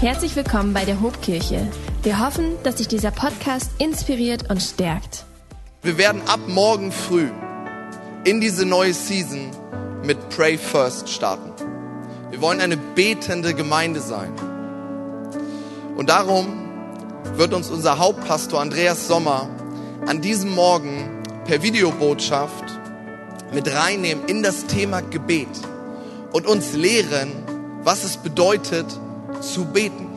Herzlich willkommen bei der Hobkirche. Wir hoffen, dass dich dieser Podcast inspiriert und stärkt. Wir werden ab morgen früh in diese neue Season mit Pray First starten. Wir wollen eine betende Gemeinde sein. Und darum wird uns unser Hauptpastor Andreas Sommer an diesem Morgen per Videobotschaft mit reinnehmen in das Thema Gebet und uns lehren, was es bedeutet, zu beten.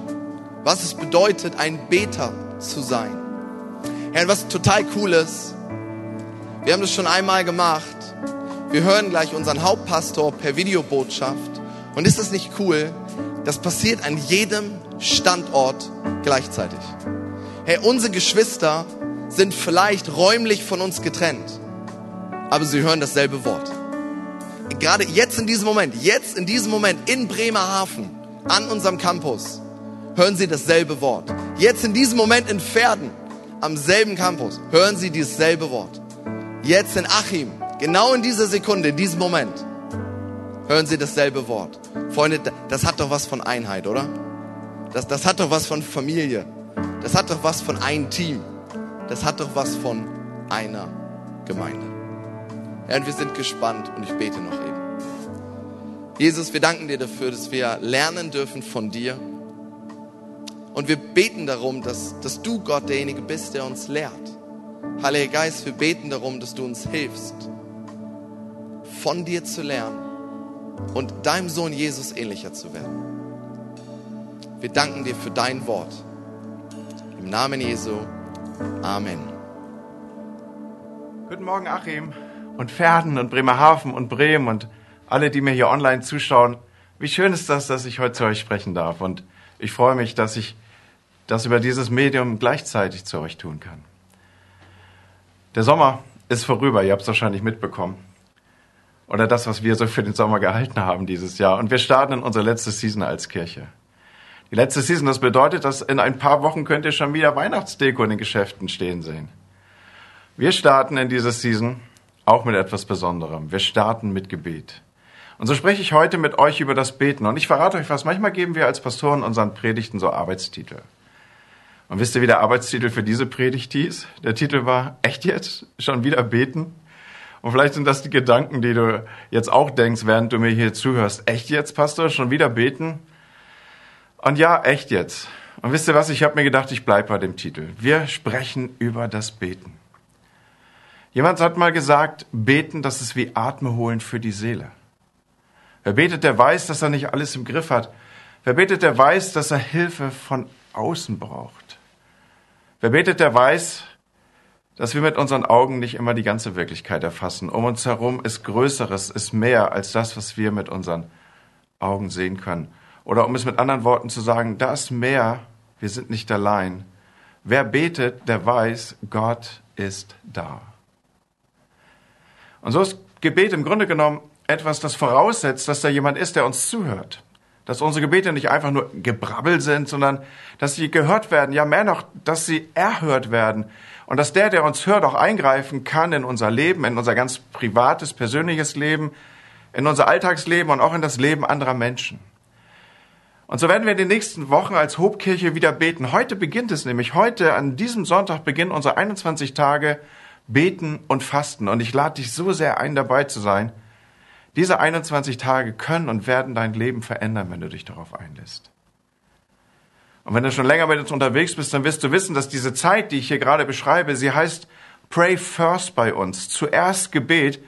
Was es bedeutet, ein Beter zu sein. Herr, was total cool ist, wir haben das schon einmal gemacht. Wir hören gleich unseren Hauptpastor per Videobotschaft. Und ist das nicht cool? Das passiert an jedem Standort gleichzeitig. Hey, unsere Geschwister sind vielleicht räumlich von uns getrennt, aber sie hören dasselbe Wort. Gerade jetzt in diesem Moment, jetzt in diesem Moment in Bremerhaven, an unserem Campus hören Sie dasselbe Wort. Jetzt in diesem Moment in Pferden, am selben Campus, hören Sie dasselbe Wort. Jetzt in Achim, genau in dieser Sekunde, in diesem Moment, hören Sie dasselbe Wort. Freunde, das hat doch was von Einheit, oder? Das, das hat doch was von Familie. Das hat doch was von einem Team. Das hat doch was von einer Gemeinde. Und wir sind gespannt und ich bete noch eben. Jesus, wir danken dir dafür, dass wir lernen dürfen von dir. Und wir beten darum, dass, dass du, Gott, derjenige bist, der uns lehrt. Heiliger Geist, wir beten darum, dass du uns hilfst, von dir zu lernen und deinem Sohn Jesus ähnlicher zu werden. Wir danken dir für dein Wort. Im Namen Jesu. Amen. Guten Morgen, Achim und Pferden und Bremerhaven und Bremen und alle, die mir hier online zuschauen. Wie schön ist das, dass ich heute zu euch sprechen darf. Und ich freue mich, dass ich das über dieses Medium gleichzeitig zu euch tun kann. Der Sommer ist vorüber, ihr habt es wahrscheinlich mitbekommen. Oder das, was wir so für den Sommer gehalten haben dieses Jahr. Und wir starten in unsere letzte Season als Kirche. Die letzte Season, das bedeutet, dass in ein paar Wochen könnt ihr schon wieder Weihnachtsdeko in den Geschäften stehen sehen. Wir starten in diese Season auch mit etwas Besonderem. Wir starten mit Gebet. Und so spreche ich heute mit euch über das Beten. Und ich verrate euch was, manchmal geben wir als Pastoren unseren Predigten so Arbeitstitel. Und wisst ihr, wie der Arbeitstitel für diese Predigt hieß? Der Titel war, echt jetzt? Schon wieder beten? Und vielleicht sind das die Gedanken, die du jetzt auch denkst, während du mir hier zuhörst. Echt jetzt, Pastor? Schon wieder beten? Und ja, echt jetzt. Und wisst ihr was? Ich habe mir gedacht, ich bleibe bei dem Titel. Wir sprechen über das Beten. Jemand hat mal gesagt, beten, das ist wie Atme holen für die Seele. Wer betet, der weiß, dass er nicht alles im Griff hat. Wer betet, der weiß, dass er Hilfe von außen braucht. Wer betet, der weiß, dass wir mit unseren Augen nicht immer die ganze Wirklichkeit erfassen. Um uns herum ist Größeres, ist mehr als das, was wir mit unseren Augen sehen können. Oder um es mit anderen Worten zu sagen, da ist mehr, wir sind nicht allein. Wer betet, der weiß, Gott ist da. Und so ist Gebet im Grunde genommen etwas, das voraussetzt, dass da jemand ist, der uns zuhört. Dass unsere Gebete nicht einfach nur Gebrabbel sind, sondern dass sie gehört werden. Ja, mehr noch, dass sie erhört werden. Und dass der, der uns hört, auch eingreifen kann in unser Leben, in unser ganz privates, persönliches Leben, in unser Alltagsleben und auch in das Leben anderer Menschen. Und so werden wir in den nächsten Wochen als Hobkirche wieder beten. Heute beginnt es nämlich. Heute, an diesem Sonntag, beginnen unsere 21 Tage Beten und Fasten. Und ich lade dich so sehr ein, dabei zu sein. Diese 21 Tage können und werden dein Leben verändern, wenn du dich darauf einlässt. Und wenn du schon länger mit uns unterwegs bist, dann wirst du wissen, dass diese Zeit, die ich hier gerade beschreibe, sie heißt Pray First bei uns, zuerst Gebet,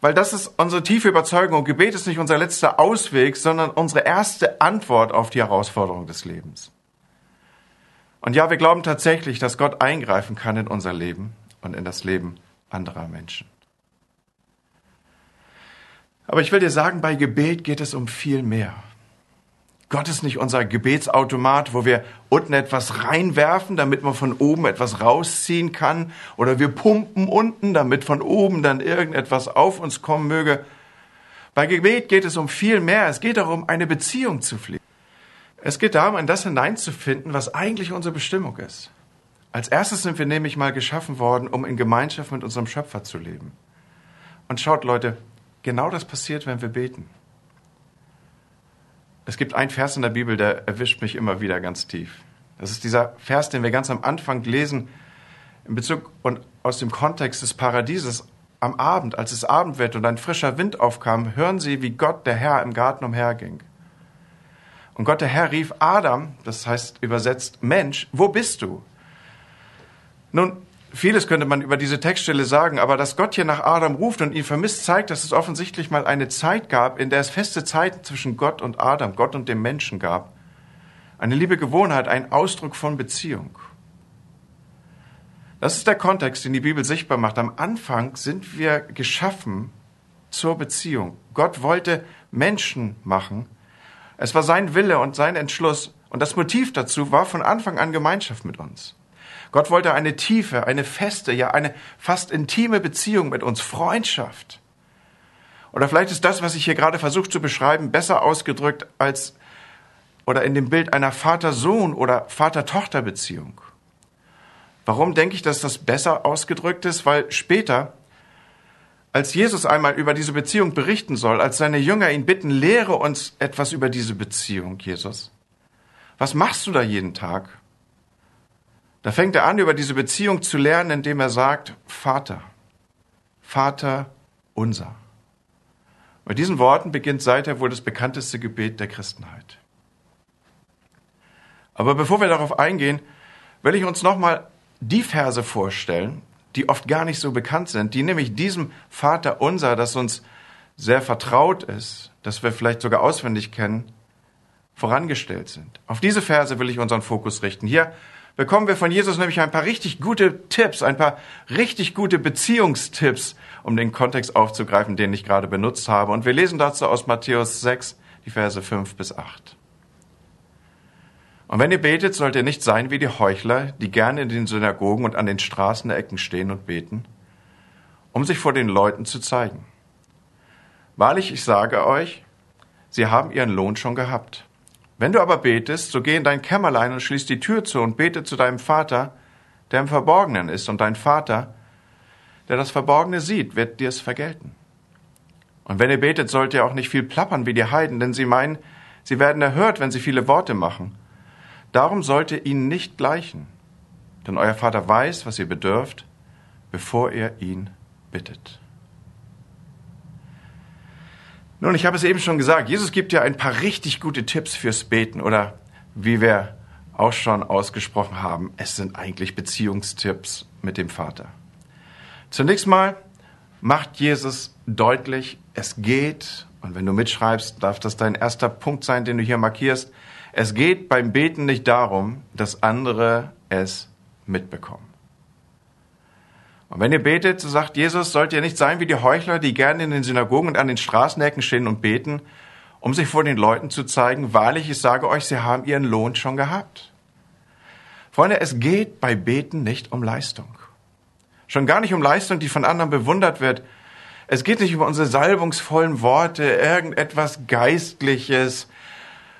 weil das ist unsere tiefe Überzeugung. Gebet ist nicht unser letzter Ausweg, sondern unsere erste Antwort auf die Herausforderung des Lebens. Und ja, wir glauben tatsächlich, dass Gott eingreifen kann in unser Leben und in das Leben anderer Menschen. Aber ich will dir sagen, bei Gebet geht es um viel mehr. Gott ist nicht unser Gebetsautomat, wo wir unten etwas reinwerfen, damit man von oben etwas rausziehen kann, oder wir pumpen unten, damit von oben dann irgendetwas auf uns kommen möge. Bei Gebet geht es um viel mehr. Es geht darum, eine Beziehung zu pflegen. Es geht darum, in das hineinzufinden, was eigentlich unsere Bestimmung ist. Als erstes sind wir nämlich mal geschaffen worden, um in Gemeinschaft mit unserem Schöpfer zu leben. Und schaut, Leute, Genau das passiert, wenn wir beten. Es gibt einen Vers in der Bibel, der erwischt mich immer wieder ganz tief. Das ist dieser Vers, den wir ganz am Anfang lesen, in Bezug und aus dem Kontext des Paradieses. Am Abend, als es Abend wird und ein frischer Wind aufkam, hören sie, wie Gott, der Herr, im Garten umherging. Und Gott, der Herr, rief Adam, das heißt übersetzt Mensch, wo bist du? Nun, vieles könnte man über diese Textstelle sagen, aber dass Gott hier nach Adam ruft und ihn vermisst, zeigt, dass es offensichtlich mal eine Zeit gab, in der es feste Zeiten zwischen Gott und Adam, Gott und dem Menschen gab. Eine liebe Gewohnheit, ein Ausdruck von Beziehung. Das ist der Kontext, den die Bibel sichtbar macht. Am Anfang sind wir geschaffen zur Beziehung. Gott wollte Menschen machen. Es war sein Wille und sein Entschluss. Und das Motiv dazu war von Anfang an Gemeinschaft mit uns. Gott wollte eine tiefe, eine feste, ja eine fast intime Beziehung mit uns, Freundschaft. Oder vielleicht ist das, was ich hier gerade versuche zu beschreiben, besser ausgedrückt als oder in dem Bild einer Vater-Sohn oder Vater-Tochter-Beziehung. Warum denke ich, dass das besser ausgedrückt ist? Weil später, als Jesus einmal über diese Beziehung berichten soll, als seine Jünger ihn bitten, lehre uns etwas über diese Beziehung, Jesus. Was machst du da jeden Tag? Da fängt er an, über diese Beziehung zu lernen, indem er sagt, Vater, Vater unser. Mit diesen Worten beginnt seither wohl das bekannteste Gebet der Christenheit. Aber bevor wir darauf eingehen, will ich uns nochmal die Verse vorstellen, die oft gar nicht so bekannt sind, die nämlich diesem Vater unser, das uns sehr vertraut ist, das wir vielleicht sogar auswendig kennen, vorangestellt sind. Auf diese Verse will ich unseren Fokus richten. Hier bekommen wir von Jesus nämlich ein paar richtig gute Tipps, ein paar richtig gute Beziehungstipps, um den Kontext aufzugreifen, den ich gerade benutzt habe. Und wir lesen dazu aus Matthäus 6, die Verse 5 bis 8. Und wenn ihr betet, sollt ihr nicht sein wie die Heuchler, die gerne in den Synagogen und an den Straßenecken stehen und beten, um sich vor den Leuten zu zeigen. Wahrlich, ich sage euch, sie haben ihren Lohn schon gehabt. Wenn du aber betest, so geh in dein Kämmerlein und schließ die Tür zu und bete zu deinem Vater, der im Verborgenen ist, und dein Vater, der das Verborgene sieht, wird dir es vergelten. Und wenn ihr betet, sollt ihr auch nicht viel plappern wie die Heiden, denn sie meinen, sie werden erhört, wenn sie viele Worte machen. Darum sollt ihr ihnen nicht gleichen, denn euer Vater weiß, was ihr bedürft, bevor ihr ihn bittet. Nun, ich habe es eben schon gesagt, Jesus gibt ja ein paar richtig gute Tipps fürs Beten oder wie wir auch schon ausgesprochen haben, es sind eigentlich Beziehungstipps mit dem Vater. Zunächst mal macht Jesus deutlich, es geht, und wenn du mitschreibst, darf das dein erster Punkt sein, den du hier markierst, es geht beim Beten nicht darum, dass andere es mitbekommen. Und wenn ihr betet, so sagt Jesus, sollt ihr nicht sein wie die Heuchler, die gerne in den Synagogen und an den Straßenecken stehen und beten, um sich vor den Leuten zu zeigen, wahrlich, ich sage euch, sie haben ihren Lohn schon gehabt. Freunde, es geht bei Beten nicht um Leistung. Schon gar nicht um Leistung, die von anderen bewundert wird. Es geht nicht über unsere salbungsvollen Worte, irgendetwas Geistliches,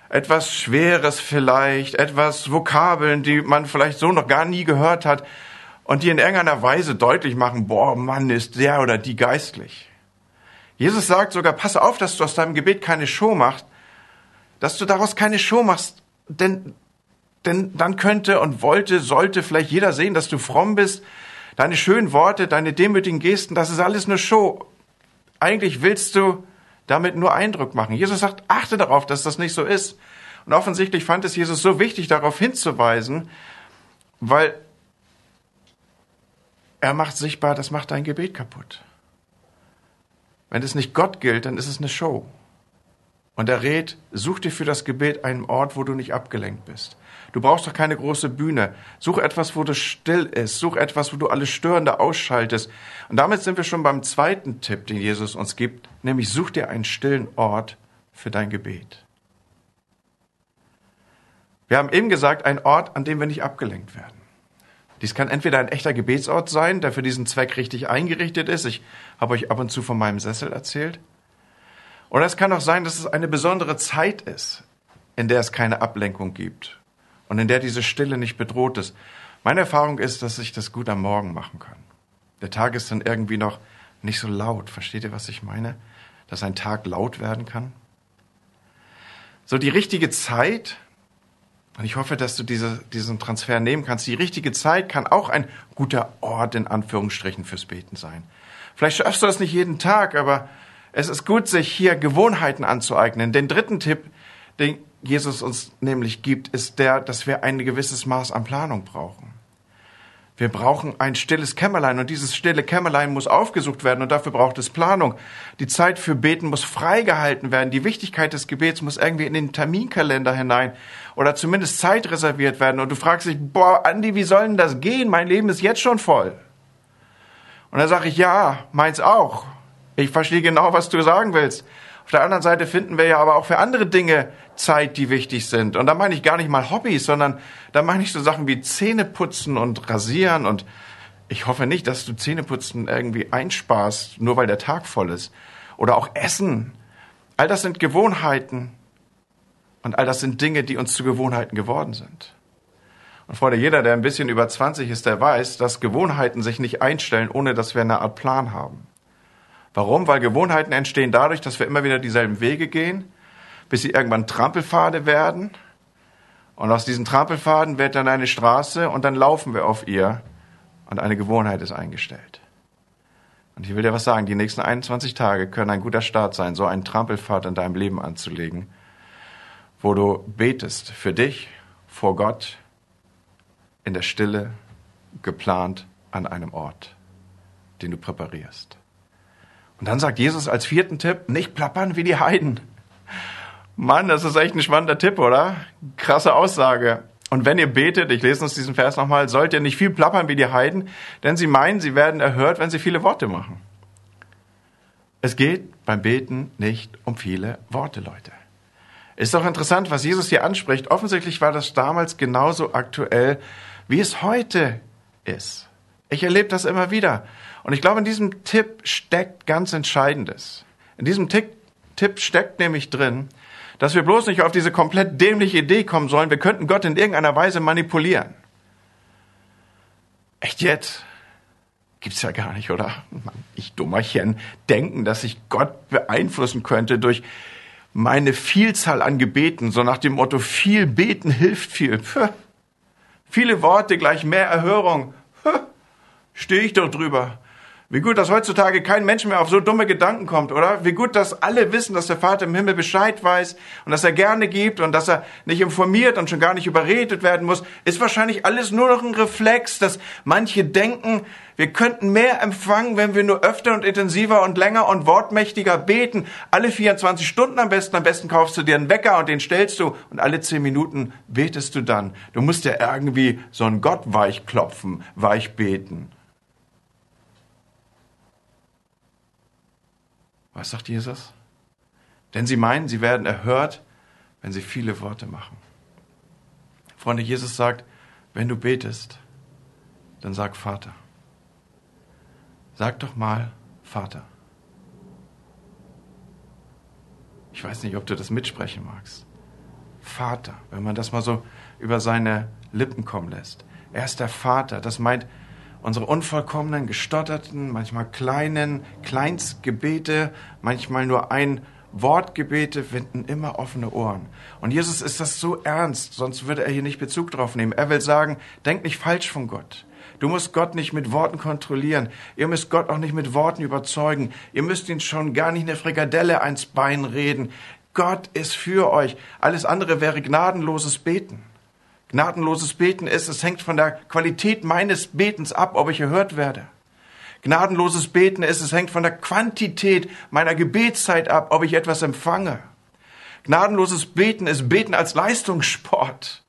etwas Schweres vielleicht, etwas Vokabeln, die man vielleicht so noch gar nie gehört hat und die in irgendeiner Weise deutlich machen, boah, Mann, ist der oder die geistlich. Jesus sagt sogar, pass auf, dass du aus deinem Gebet keine Show machst, dass du daraus keine Show machst, denn, denn dann könnte und wollte, sollte vielleicht jeder sehen, dass du fromm bist, deine schönen Worte, deine demütigen Gesten, das ist alles nur Show. Eigentlich willst du damit nur Eindruck machen. Jesus sagt, achte darauf, dass das nicht so ist. Und offensichtlich fand es Jesus so wichtig, darauf hinzuweisen, weil er macht sichtbar, das macht dein Gebet kaputt. Wenn es nicht Gott gilt, dann ist es eine Show. Und er rät, such dir für das Gebet einen Ort, wo du nicht abgelenkt bist. Du brauchst doch keine große Bühne. Such etwas, wo du still ist. Such etwas, wo du alles Störende ausschaltest. Und damit sind wir schon beim zweiten Tipp, den Jesus uns gibt, nämlich such dir einen stillen Ort für dein Gebet. Wir haben eben gesagt, ein Ort, an dem wir nicht abgelenkt werden. Dies kann entweder ein echter Gebetsort sein, der für diesen Zweck richtig eingerichtet ist. Ich habe euch ab und zu von meinem Sessel erzählt. Oder es kann auch sein, dass es eine besondere Zeit ist, in der es keine Ablenkung gibt und in der diese Stille nicht bedroht ist. Meine Erfahrung ist, dass ich das gut am Morgen machen kann. Der Tag ist dann irgendwie noch nicht so laut. Versteht ihr, was ich meine? Dass ein Tag laut werden kann? So die richtige Zeit, und ich hoffe, dass du diese, diesen Transfer nehmen kannst, die richtige Zeit kann auch ein guter Ort in Anführungsstrichen fürs Beten sein. Vielleicht schaffst du das nicht jeden Tag, aber es ist gut, sich hier Gewohnheiten anzueignen. Den dritten Tipp, den Jesus uns nämlich gibt, ist der, dass wir ein gewisses Maß an Planung brauchen. Wir brauchen ein stilles Kämmerlein und dieses stille Kämmerlein muss aufgesucht werden und dafür braucht es Planung. Die Zeit für Beten muss freigehalten werden. Die Wichtigkeit des Gebets muss irgendwie in den Terminkalender hinein oder zumindest Zeit reserviert werden. Und du fragst dich, boah, Andi, wie soll denn das gehen? Mein Leben ist jetzt schon voll. Und dann sage ich, ja, meins auch. Ich verstehe genau, was du sagen willst. Auf der anderen Seite finden wir ja aber auch für andere Dinge Zeit, die wichtig sind. Und da meine ich gar nicht mal Hobbys, sondern da meine ich so Sachen wie Zähneputzen und Rasieren. Und ich hoffe nicht, dass du Zähneputzen irgendwie einsparst, nur weil der Tag voll ist. Oder auch Essen. All das sind Gewohnheiten. Und all das sind Dinge, die uns zu Gewohnheiten geworden sind. Und Freunde, jeder, der ein bisschen über 20 ist, der weiß, dass Gewohnheiten sich nicht einstellen, ohne dass wir eine Art Plan haben. Warum? Weil Gewohnheiten entstehen dadurch, dass wir immer wieder dieselben Wege gehen, bis sie irgendwann Trampelpfade werden. Und aus diesen Trampelpfaden wird dann eine Straße und dann laufen wir auf ihr und eine Gewohnheit ist eingestellt. Und ich will dir was sagen, die nächsten 21 Tage können ein guter Start sein, so einen Trampelpfad in deinem Leben anzulegen, wo du betest für dich, vor Gott, in der Stille, geplant an einem Ort, den du präparierst. Und dann sagt Jesus als vierten Tipp, nicht plappern wie die Heiden. Mann, das ist echt ein spannender Tipp, oder? Krasse Aussage. Und wenn ihr betet, ich lese uns diesen Vers nochmal, sollt ihr nicht viel plappern wie die Heiden, denn sie meinen, sie werden erhört, wenn sie viele Worte machen. Es geht beim Beten nicht um viele Worte, Leute. Ist doch interessant, was Jesus hier anspricht. Offensichtlich war das damals genauso aktuell, wie es heute ist. Ich erlebe das immer wieder. Und ich glaube, in diesem Tipp steckt ganz Entscheidendes. In diesem Tipp, Tipp steckt nämlich drin, dass wir bloß nicht auf diese komplett dämliche Idee kommen sollen, wir könnten Gott in irgendeiner Weise manipulieren. Echt jetzt? Gibt's ja gar nicht, oder? Ich Dummerchen denken, dass ich Gott beeinflussen könnte durch meine Vielzahl an Gebeten, so nach dem Motto, viel beten hilft viel. Puh. Viele Worte gleich mehr Erhörung. Stehe ich doch drüber. Wie gut, dass heutzutage kein Mensch mehr auf so dumme Gedanken kommt, oder? Wie gut, dass alle wissen, dass der Vater im Himmel Bescheid weiß und dass er gerne gibt und dass er nicht informiert und schon gar nicht überredet werden muss, ist wahrscheinlich alles nur noch ein Reflex, dass manche denken, wir könnten mehr empfangen, wenn wir nur öfter und intensiver und länger und wortmächtiger beten. Alle 24 Stunden am besten. Am besten kaufst du dir einen Wecker und den stellst du und alle 10 Minuten betest du dann. Du musst ja irgendwie so einen Gott weich klopfen, weich beten. Was sagt Jesus? Denn sie meinen, sie werden erhört, wenn sie viele Worte machen. Freunde, Jesus sagt, wenn du betest, dann sag Vater. Sag doch mal Vater. Ich weiß nicht, ob du das mitsprechen magst. Vater, wenn man das mal so über seine Lippen kommen lässt. Er ist der Vater. Das meint, unsere unvollkommenen, gestotterten, manchmal kleinen Kleinstgebete, manchmal nur ein Wortgebete finden immer offene Ohren. Und Jesus ist das so ernst, sonst würde er hier nicht Bezug drauf nehmen. Er will sagen, denk nicht falsch von Gott. Du musst Gott nicht mit Worten kontrollieren. Ihr müsst Gott auch nicht mit Worten überzeugen. Ihr müsst ihn schon gar nicht eine Frikadelle ans Bein reden. Gott ist für euch. Alles andere wäre gnadenloses Beten. Gnadenloses Beten ist, es hängt von der Qualität meines Betens ab, ob ich erhört werde. Gnadenloses Beten ist, es hängt von der Quantität meiner Gebetszeit ab, ob ich etwas empfange. Gnadenloses Beten ist Beten als Leistungssport.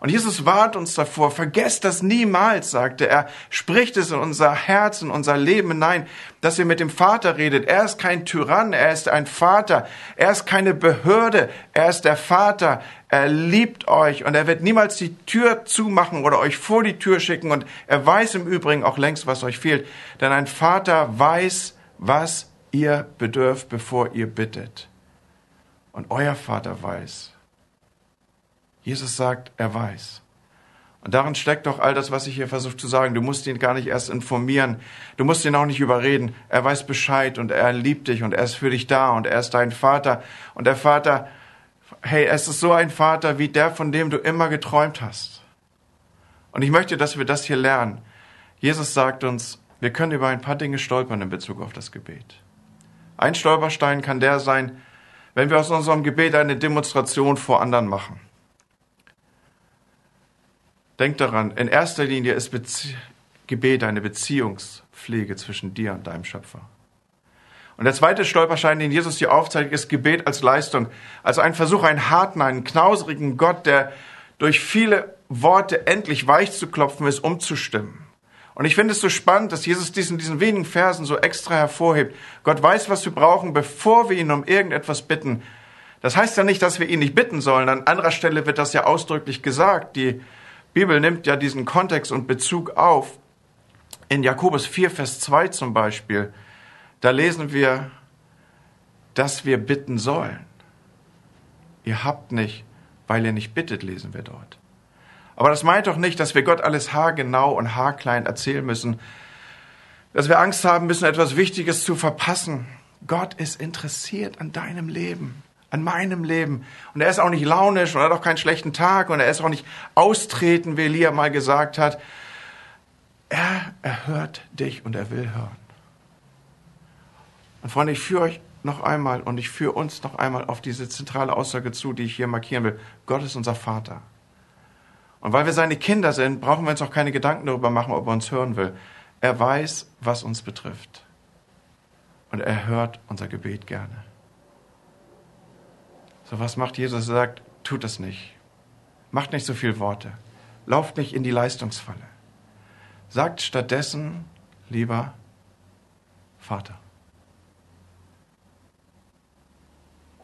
Und Jesus warnt uns davor, vergesst das niemals, sagte er, spricht es in unser Herz, in unser Leben hinein, dass ihr mit dem Vater redet. Er ist kein Tyrann, er ist ein Vater, er ist keine Behörde, er ist der Vater, er liebt euch und er wird niemals die Tür zumachen oder euch vor die Tür schicken und er weiß im Übrigen auch längst, was euch fehlt, denn ein Vater weiß, was ihr bedürft, bevor ihr bittet. Und euer Vater weiß, Jesus sagt, er weiß. Und darin steckt doch all das, was ich hier versuche zu sagen. Du musst ihn gar nicht erst informieren. Du musst ihn auch nicht überreden. Er weiß Bescheid und er liebt dich und er ist für dich da und er ist dein Vater. Und der Vater, hey, es ist so ein Vater wie der, von dem du immer geträumt hast. Und ich möchte, dass wir das hier lernen. Jesus sagt uns, wir können über ein paar Dinge stolpern in Bezug auf das Gebet. Ein Stolperstein kann der sein, wenn wir aus unserem Gebet eine Demonstration vor anderen machen. Denk daran, in erster Linie ist Bezie Gebet eine Beziehungspflege zwischen dir und deinem Schöpfer. Und der zweite Stolperschein, den Jesus hier aufzeigt, ist Gebet als Leistung. Also ein Versuch, einen harten, einen knauserigen Gott, der durch viele Worte endlich weich zu klopfen ist, umzustimmen. Und ich finde es so spannend, dass Jesus diesen, diesen wenigen Versen so extra hervorhebt. Gott weiß, was wir brauchen, bevor wir ihn um irgendetwas bitten. Das heißt ja nicht, dass wir ihn nicht bitten sollen. An anderer Stelle wird das ja ausdrücklich gesagt. Die Bibel nimmt ja diesen Kontext und Bezug auf. In Jakobus 4, Vers 2 zum Beispiel, da lesen wir, dass wir bitten sollen. Ihr habt nicht, weil ihr nicht bittet, lesen wir dort. Aber das meint doch nicht, dass wir Gott alles haargenau und haarklein erzählen müssen, dass wir Angst haben müssen, etwas Wichtiges zu verpassen. Gott ist interessiert an deinem Leben, an meinem Leben. Und er ist auch nicht launisch und hat auch keinen schlechten Tag und er ist auch nicht austreten, wie Elia mal gesagt hat. Er erhört dich und er will hören. Und Freunde, ich führe euch noch einmal und ich führe uns noch einmal auf diese zentrale Aussage zu, die ich hier markieren will. Gott ist unser Vater. Und weil wir seine Kinder sind, brauchen wir uns auch keine Gedanken darüber machen, ob er uns hören will. Er weiß, was uns betrifft. Und er hört unser Gebet gerne. So was macht Jesus? Er sagt, tut es nicht. Macht nicht so viel Worte. Lauft nicht in die Leistungsfalle. Sagt stattdessen, lieber Vater.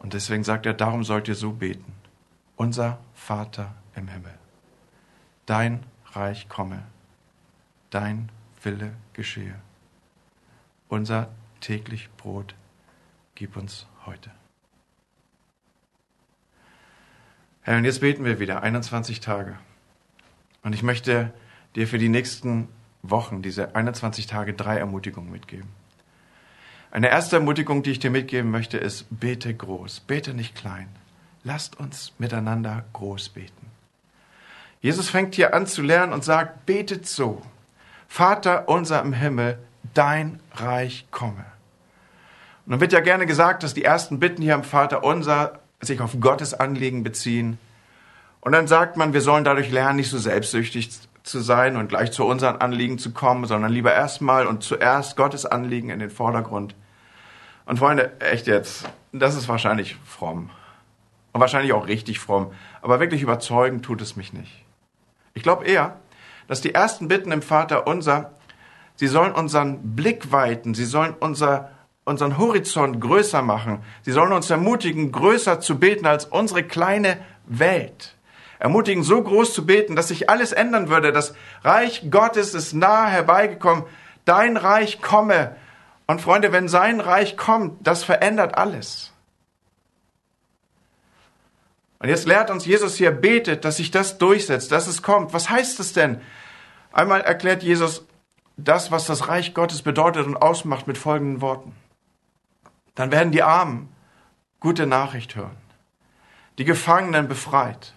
Und deswegen sagt er, darum sollt ihr so beten. Unser Vater im Himmel dein Reich komme, dein Wille geschehe. Unser täglich Brot gib uns heute. Herr, und jetzt beten wir wieder 21 Tage. Und ich möchte dir für die nächsten Wochen, diese 21 Tage, drei Ermutigungen mitgeben. Eine erste Ermutigung, die ich dir mitgeben möchte, ist, bete groß, bete nicht klein. Lasst uns miteinander groß beten. Jesus fängt hier an zu lernen und sagt, betet so. Vater unser im Himmel, dein Reich komme. Und dann wird ja gerne gesagt, dass die ersten Bitten hier am Vater unser sich auf Gottes Anliegen beziehen. Und dann sagt man, wir sollen dadurch lernen, nicht so selbstsüchtig zu sein und gleich zu unseren Anliegen zu kommen, sondern lieber erstmal und zuerst Gottes Anliegen in den Vordergrund. Und Freunde, echt jetzt, das ist wahrscheinlich fromm. Und wahrscheinlich auch richtig fromm. Aber wirklich überzeugen tut es mich nicht. Ich glaube eher, dass die ersten Bitten im Vater unser, sie sollen unseren Blick weiten, sie sollen unser, unseren Horizont größer machen, sie sollen uns ermutigen, größer zu beten als unsere kleine Welt. Ermutigen, so groß zu beten, dass sich alles ändern würde. Das Reich Gottes ist nahe herbeigekommen. Dein Reich komme. Und Freunde, wenn sein Reich kommt, das verändert alles. Und jetzt lehrt uns Jesus hier, betet, dass sich das durchsetzt, dass es kommt. Was heißt es denn? Einmal erklärt Jesus das, was das Reich Gottes bedeutet und ausmacht mit folgenden Worten. Dann werden die Armen gute Nachricht hören, die Gefangenen befreit,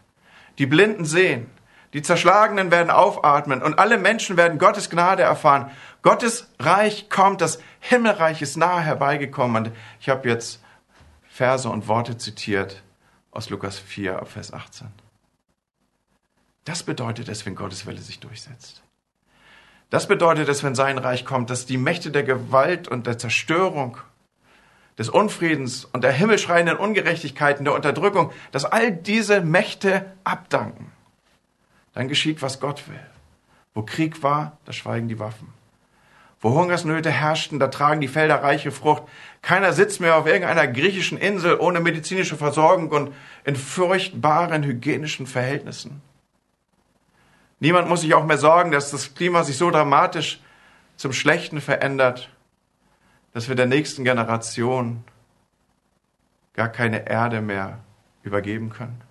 die Blinden sehen, die Zerschlagenen werden aufatmen und alle Menschen werden Gottes Gnade erfahren. Gottes Reich kommt, das Himmelreich ist nahe herbeigekommen. Und ich habe jetzt Verse und Worte zitiert, aus Lukas 4, Vers 18. Das bedeutet es, wenn Gottes Wille sich durchsetzt. Das bedeutet es, wenn sein Reich kommt, dass die Mächte der Gewalt und der Zerstörung, des Unfriedens und der himmelschreienden Ungerechtigkeiten, der Unterdrückung, dass all diese Mächte abdanken. Dann geschieht, was Gott will. Wo Krieg war, da schweigen die Waffen. Wo Hungersnöte herrschten, da tragen die Felder reiche Frucht. Keiner sitzt mehr auf irgendeiner griechischen Insel ohne medizinische Versorgung und in furchtbaren hygienischen Verhältnissen. Niemand muss sich auch mehr sorgen, dass das Klima sich so dramatisch zum Schlechten verändert, dass wir der nächsten Generation gar keine Erde mehr übergeben können.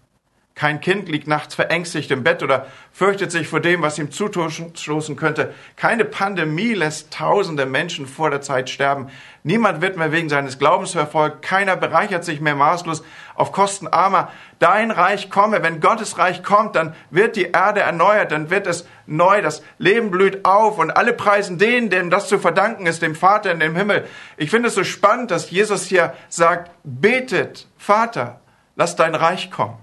Kein Kind liegt nachts verängstigt im Bett oder fürchtet sich vor dem, was ihm zustoßen könnte. Keine Pandemie lässt tausende Menschen vor der Zeit sterben. Niemand wird mehr wegen seines Glaubens verfolgt. Keiner bereichert sich mehr maßlos auf Kosten armer. Dein Reich komme. Wenn Gottes Reich kommt, dann wird die Erde erneuert, dann wird es neu. Das Leben blüht auf und alle preisen den, dem das zu verdanken ist, dem Vater in dem Himmel. Ich finde es so spannend, dass Jesus hier sagt, betet, Vater, lass dein Reich kommen.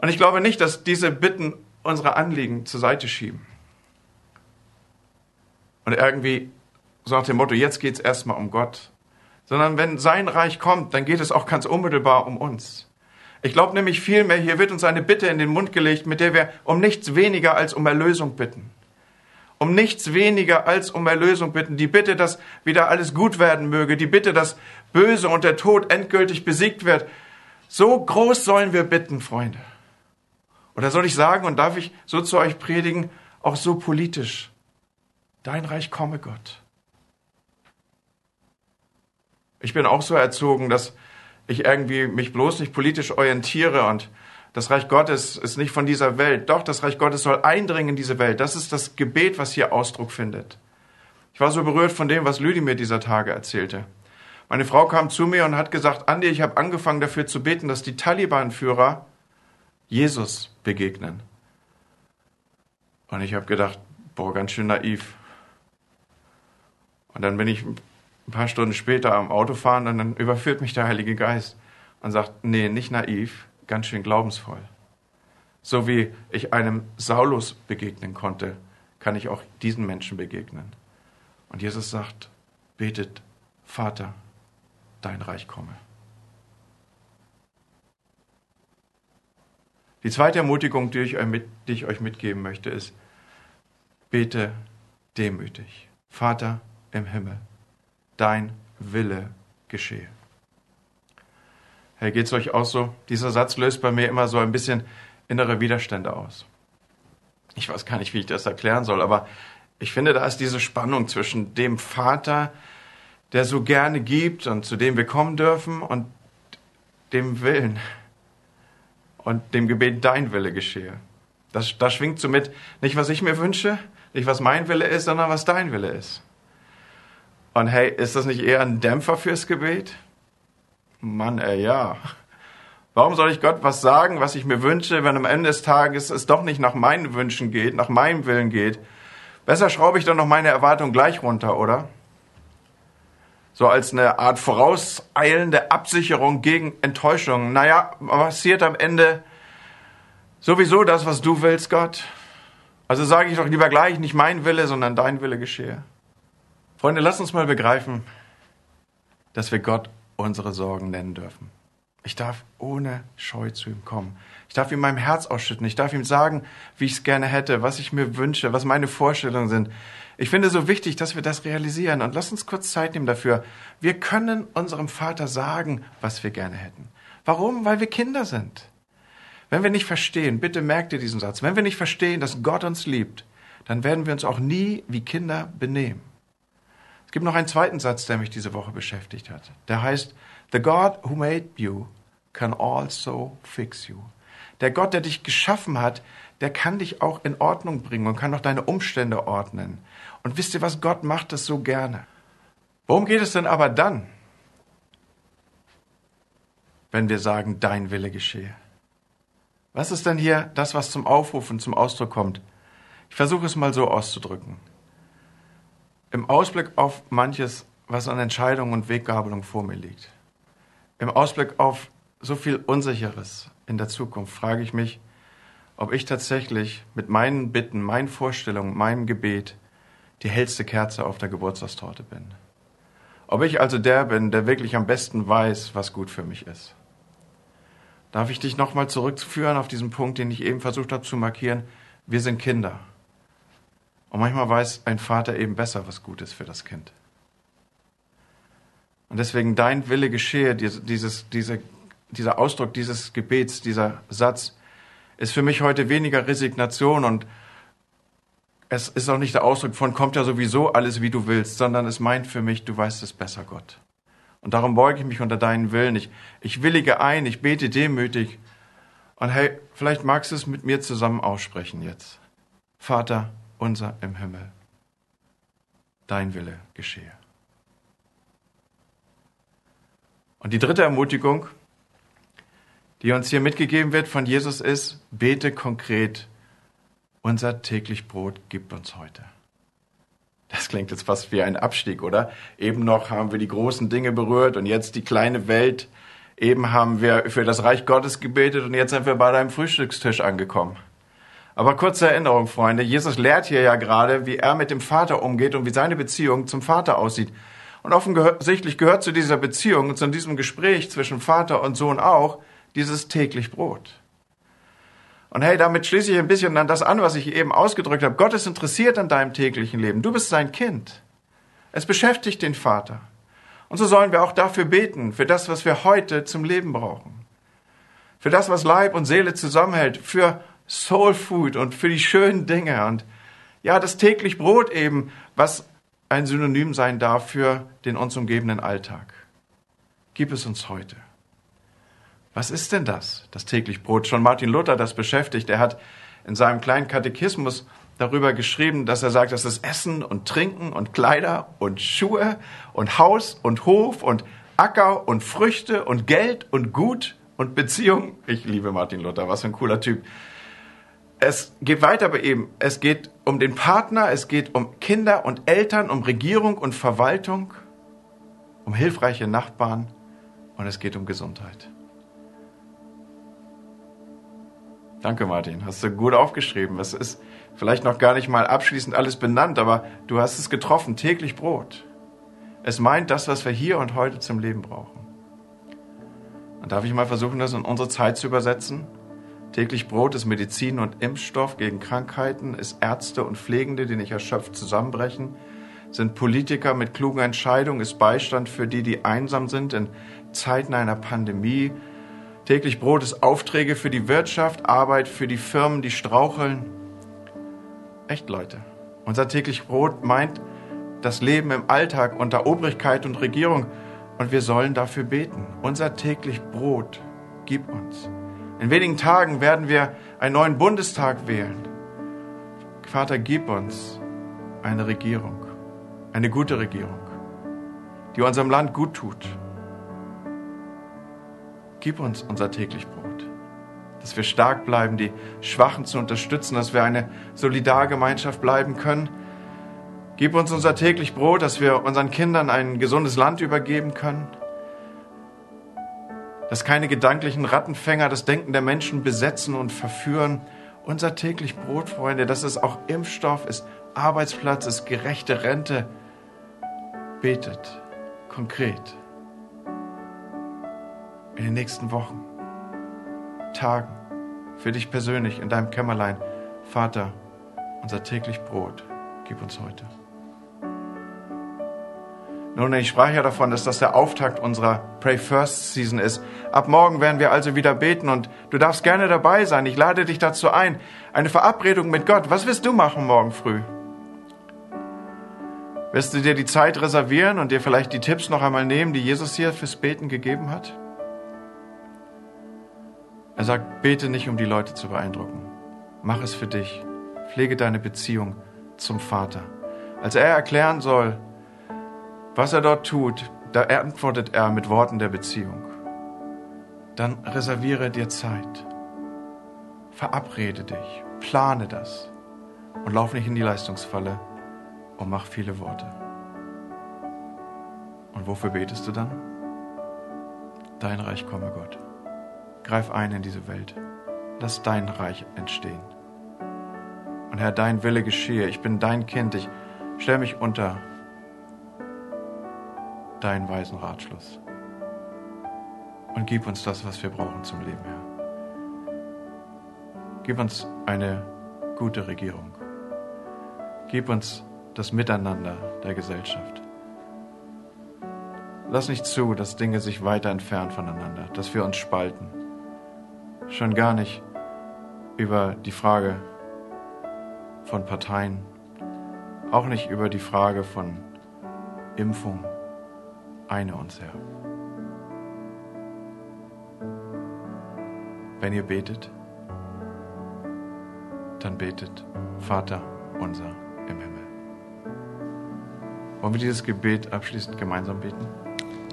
Und ich glaube nicht, dass diese Bitten unsere Anliegen zur Seite schieben. Und irgendwie so nach dem Motto, jetzt geht es erstmal um Gott. Sondern wenn sein Reich kommt, dann geht es auch ganz unmittelbar um uns. Ich glaube nämlich vielmehr, hier wird uns eine Bitte in den Mund gelegt, mit der wir um nichts weniger als um Erlösung bitten. Um nichts weniger als um Erlösung bitten. Die Bitte, dass wieder alles gut werden möge. Die Bitte, dass Böse und der Tod endgültig besiegt wird. So groß sollen wir bitten, Freunde. Oder soll ich sagen, und darf ich so zu euch predigen, auch so politisch, dein Reich komme Gott. Ich bin auch so erzogen, dass ich irgendwie mich bloß nicht politisch orientiere und das Reich Gottes ist nicht von dieser Welt. Doch, das Reich Gottes soll eindringen in diese Welt. Das ist das Gebet, was hier Ausdruck findet. Ich war so berührt von dem, was Lüdi mir dieser Tage erzählte. Meine Frau kam zu mir und hat gesagt, Andi, ich habe angefangen dafür zu beten, dass die Taliban-Führer Jesus begegnen. Und ich habe gedacht, boah, ganz schön naiv. Und dann bin ich ein paar Stunden später am Auto fahren und dann überführt mich der Heilige Geist und sagt, nee, nicht naiv, ganz schön glaubensvoll. So wie ich einem Saulus begegnen konnte, kann ich auch diesen Menschen begegnen. Und Jesus sagt, betet, Vater, dein Reich komme. Die zweite Ermutigung, die ich, mit, die ich euch mitgeben möchte, ist, bete demütig. Vater im Himmel, dein Wille geschehe. Hey, geht's euch auch so? Dieser Satz löst bei mir immer so ein bisschen innere Widerstände aus. Ich weiß gar nicht, wie ich das erklären soll, aber ich finde, da ist diese Spannung zwischen dem Vater, der so gerne gibt und zu dem wir kommen dürfen, und dem Willen, und dem Gebet dein Wille geschehe. Das, das schwingt so mit, nicht was ich mir wünsche, nicht was mein Wille ist, sondern was dein Wille ist. Und hey, ist das nicht eher ein Dämpfer fürs Gebet? Mann, ey, ja. Warum soll ich Gott was sagen, was ich mir wünsche, wenn am Ende des Tages es doch nicht nach meinen Wünschen geht, nach meinem Willen geht? Besser schraube ich doch noch meine Erwartung gleich runter, oder? So als eine Art vorauseilende Absicherung gegen Enttäuschung. Naja, passiert am Ende sowieso das, was du willst, Gott. Also sage ich doch lieber gleich, nicht mein Wille, sondern dein Wille geschehe. Freunde, lass uns mal begreifen, dass wir Gott unsere Sorgen nennen dürfen. Ich darf ohne Scheu zu ihm kommen. Ich darf ihm mein Herz ausschütten. Ich darf ihm sagen, wie ich es gerne hätte, was ich mir wünsche, was meine Vorstellungen sind. Ich finde so wichtig, dass wir das realisieren und lass uns kurz Zeit nehmen dafür. Wir können unserem Vater sagen, was wir gerne hätten. Warum? Weil wir Kinder sind. Wenn wir nicht verstehen, bitte merkt ihr diesen Satz, wenn wir nicht verstehen, dass Gott uns liebt, dann werden wir uns auch nie wie Kinder benehmen. Es gibt noch einen zweiten Satz, der mich diese Woche beschäftigt hat. Der heißt, The God who made you can also fix you. Der Gott, der dich geschaffen hat, der kann dich auch in Ordnung bringen und kann auch deine Umstände ordnen. Und wisst ihr was, Gott macht das so gerne. Worum geht es denn aber dann, wenn wir sagen, dein Wille geschehe? Was ist denn hier das, was zum Aufruf und zum Ausdruck kommt? Ich versuche es mal so auszudrücken. Im Ausblick auf manches, was an Entscheidungen und Weggabelung vor mir liegt, im Ausblick auf so viel Unsicheres in der Zukunft, frage ich mich, ob ich tatsächlich mit meinen Bitten, meinen Vorstellungen, meinem Gebet die hellste Kerze auf der Geburtstagstorte bin. Ob ich also der bin, der wirklich am besten weiß, was gut für mich ist. Darf ich dich nochmal zurückführen auf diesen Punkt, den ich eben versucht habe zu markieren? Wir sind Kinder. Und manchmal weiß ein Vater eben besser, was gut ist für das Kind. Und deswegen dein Wille geschehe, dieses, diese, dieser Ausdruck dieses Gebets, dieser Satz, ist für mich heute weniger Resignation und es ist auch nicht der Ausdruck von, kommt ja sowieso alles, wie du willst, sondern es meint für mich, du weißt es besser, Gott. Und darum beuge ich mich unter deinen Willen. Ich, ich willige ein, ich bete demütig. Und hey, vielleicht magst du es mit mir zusammen aussprechen jetzt. Vater unser im Himmel, dein Wille geschehe. Und die dritte Ermutigung, die uns hier mitgegeben wird von Jesus ist, bete konkret, unser täglich Brot gib uns heute. Das klingt jetzt fast wie ein Abstieg, oder? Eben noch haben wir die großen Dinge berührt und jetzt die kleine Welt. Eben haben wir für das Reich Gottes gebetet und jetzt sind wir bei deinem Frühstückstisch angekommen. Aber kurze Erinnerung, Freunde. Jesus lehrt hier ja gerade, wie er mit dem Vater umgeht und wie seine Beziehung zum Vater aussieht. Und offensichtlich gehört zu dieser Beziehung und zu diesem Gespräch zwischen Vater und Sohn auch dieses täglich Brot. Und hey, damit schließe ich ein bisschen dann das an, was ich eben ausgedrückt habe. Gott ist interessiert an deinem täglichen Leben. Du bist sein Kind. Es beschäftigt den Vater. Und so sollen wir auch dafür beten, für das, was wir heute zum Leben brauchen. Für das, was Leib und Seele zusammenhält, für Soul Food und für die schönen Dinge und ja, das täglich Brot eben, was ein Synonym sein darf für den uns umgebenden Alltag. Gib es uns heute. Was ist denn das, das täglich Brot? Schon Martin Luther das beschäftigt. Er hat in seinem kleinen Katechismus darüber geschrieben, dass er sagt, dass es Essen und Trinken und Kleider und Schuhe und Haus und Hof und Acker und Früchte und Geld und Gut und Beziehung. Ich liebe Martin Luther, was für ein cooler Typ. Es geht weiter bei ihm. Es geht um den Partner, es geht um Kinder und Eltern, um Regierung und Verwaltung, um hilfreiche Nachbarn und es geht um Gesundheit. Danke, Martin. Hast du gut aufgeschrieben. Es ist vielleicht noch gar nicht mal abschließend alles benannt, aber du hast es getroffen. Täglich Brot. Es meint das, was wir hier und heute zum Leben brauchen. Und darf ich mal versuchen, das in unsere Zeit zu übersetzen? Täglich Brot ist Medizin und Impfstoff gegen Krankheiten, ist Ärzte und Pflegende, die nicht erschöpft zusammenbrechen, sind Politiker mit klugen Entscheidungen, ist Beistand für die, die einsam sind in Zeiten einer Pandemie, Täglich Brot ist Aufträge für die Wirtschaft, Arbeit für die Firmen, die straucheln. Echt, Leute. Unser täglich Brot meint das Leben im Alltag unter Obrigkeit und Regierung. Und wir sollen dafür beten. Unser täglich Brot gib uns. In wenigen Tagen werden wir einen neuen Bundestag wählen. Vater, gib uns eine Regierung, eine gute Regierung, die unserem Land gut tut, Gib uns unser täglich Brot. Dass wir stark bleiben, die Schwachen zu unterstützen, dass wir eine Solidargemeinschaft bleiben können. Gib uns unser täglich Brot, dass wir unseren Kindern ein gesundes Land übergeben können. Dass keine gedanklichen Rattenfänger das Denken der Menschen besetzen und verführen. Unser täglich Brot, Freunde, dass es auch Impfstoff ist, Arbeitsplatz ist, gerechte Rente. Betet konkret in den nächsten Wochen, Tagen, für dich persönlich in deinem Kämmerlein. Vater, unser täglich Brot, gib uns heute. Nun, ich sprach ja davon, dass das der Auftakt unserer Pray First Season ist. Ab morgen werden wir also wieder beten und du darfst gerne dabei sein. Ich lade dich dazu ein. Eine Verabredung mit Gott. Was wirst du machen morgen früh? Wirst du dir die Zeit reservieren und dir vielleicht die Tipps noch einmal nehmen, die Jesus hier fürs Beten gegeben hat? Er sagt, bete nicht, um die Leute zu beeindrucken. Mach es für dich. Pflege deine Beziehung zum Vater. Als er erklären soll, was er dort tut, da antwortet er mit Worten der Beziehung. Dann reserviere dir Zeit. Verabrede dich. Plane das. Und lauf nicht in die Leistungsfalle und mach viele Worte. Und wofür betest du dann? Dein Reich komme Gott. Greif ein in diese Welt. Lass dein Reich entstehen. Und Herr, dein Wille geschehe. Ich bin dein Kind. Ich stelle mich unter deinen weisen Ratschluss. Und gib uns das, was wir brauchen zum Leben, Herr. Gib uns eine gute Regierung. Gib uns das Miteinander der Gesellschaft. Lass nicht zu, dass Dinge sich weiter entfernen voneinander, dass wir uns spalten schon gar nicht über die Frage von Parteien, auch nicht über die Frage von Impfung, eine uns, Herr. Wenn ihr betet, dann betet Vater unser im Himmel. Wollen wir dieses Gebet abschließend gemeinsam beten?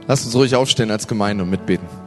Lasst uns ruhig aufstehen als Gemeinde und mitbeten.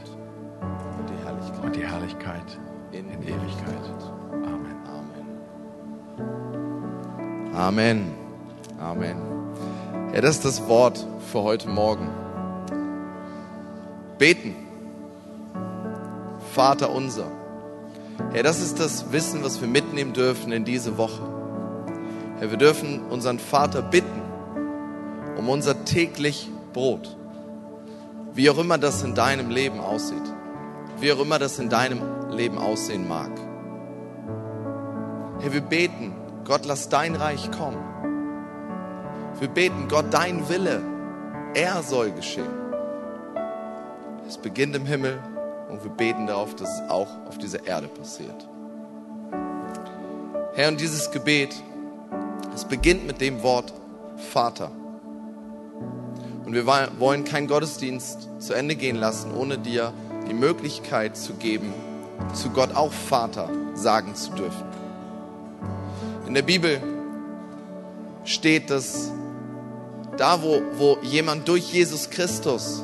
und die Herrlichkeit in Ewigkeit. Amen. Amen. Amen. Ja, das ist das Wort für heute Morgen. Beten. Vater unser. Ja, das ist das Wissen, was wir mitnehmen dürfen in diese Woche. Ja, wir dürfen unseren Vater bitten um unser täglich Brot. Wie auch immer das in deinem Leben aussieht. Wie auch immer das in deinem Leben aussehen mag. Herr, wir beten, Gott, lass dein Reich kommen. Wir beten, Gott, dein Wille, er soll geschehen. Es beginnt im Himmel und wir beten darauf, dass es auch auf dieser Erde passiert. Herr, und dieses Gebet, es beginnt mit dem Wort Vater. Und wir wollen keinen Gottesdienst zu Ende gehen lassen, ohne dir die Möglichkeit zu geben, zu Gott auch Vater sagen zu dürfen. In der Bibel steht, dass da, wo, wo jemand durch Jesus Christus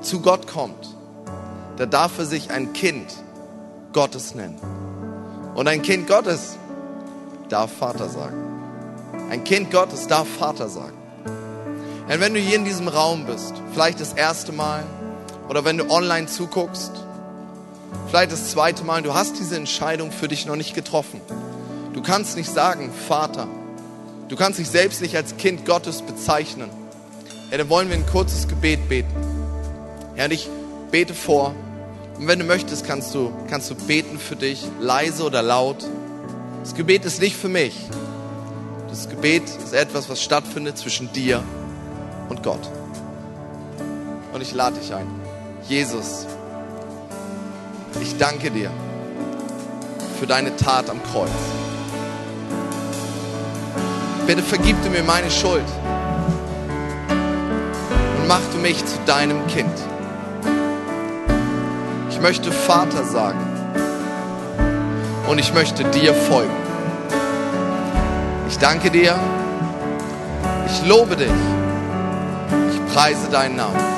zu Gott kommt, da darf er sich ein Kind Gottes nennen. Und ein Kind Gottes darf Vater sagen. Ein Kind Gottes darf Vater sagen. Und wenn du hier in diesem Raum bist, vielleicht das erste Mal oder wenn du online zuguckst, vielleicht das zweite Mal, du hast diese Entscheidung für dich noch nicht getroffen. Du kannst nicht sagen, Vater. Du kannst dich selbst nicht als Kind Gottes bezeichnen. Ja, dann wollen wir ein kurzes Gebet beten. Ja, und ich bete vor. Und wenn du möchtest, kannst du, kannst du beten für dich, leise oder laut. Das Gebet ist nicht für mich. Das Gebet ist etwas, was stattfindet zwischen dir und Gott. Und ich lade dich ein. Jesus, ich danke dir für deine Tat am Kreuz. Bitte vergib du mir meine Schuld und mach du mich zu deinem Kind. Ich möchte Vater sagen und ich möchte dir folgen. Ich danke dir, ich lobe dich, ich preise deinen Namen.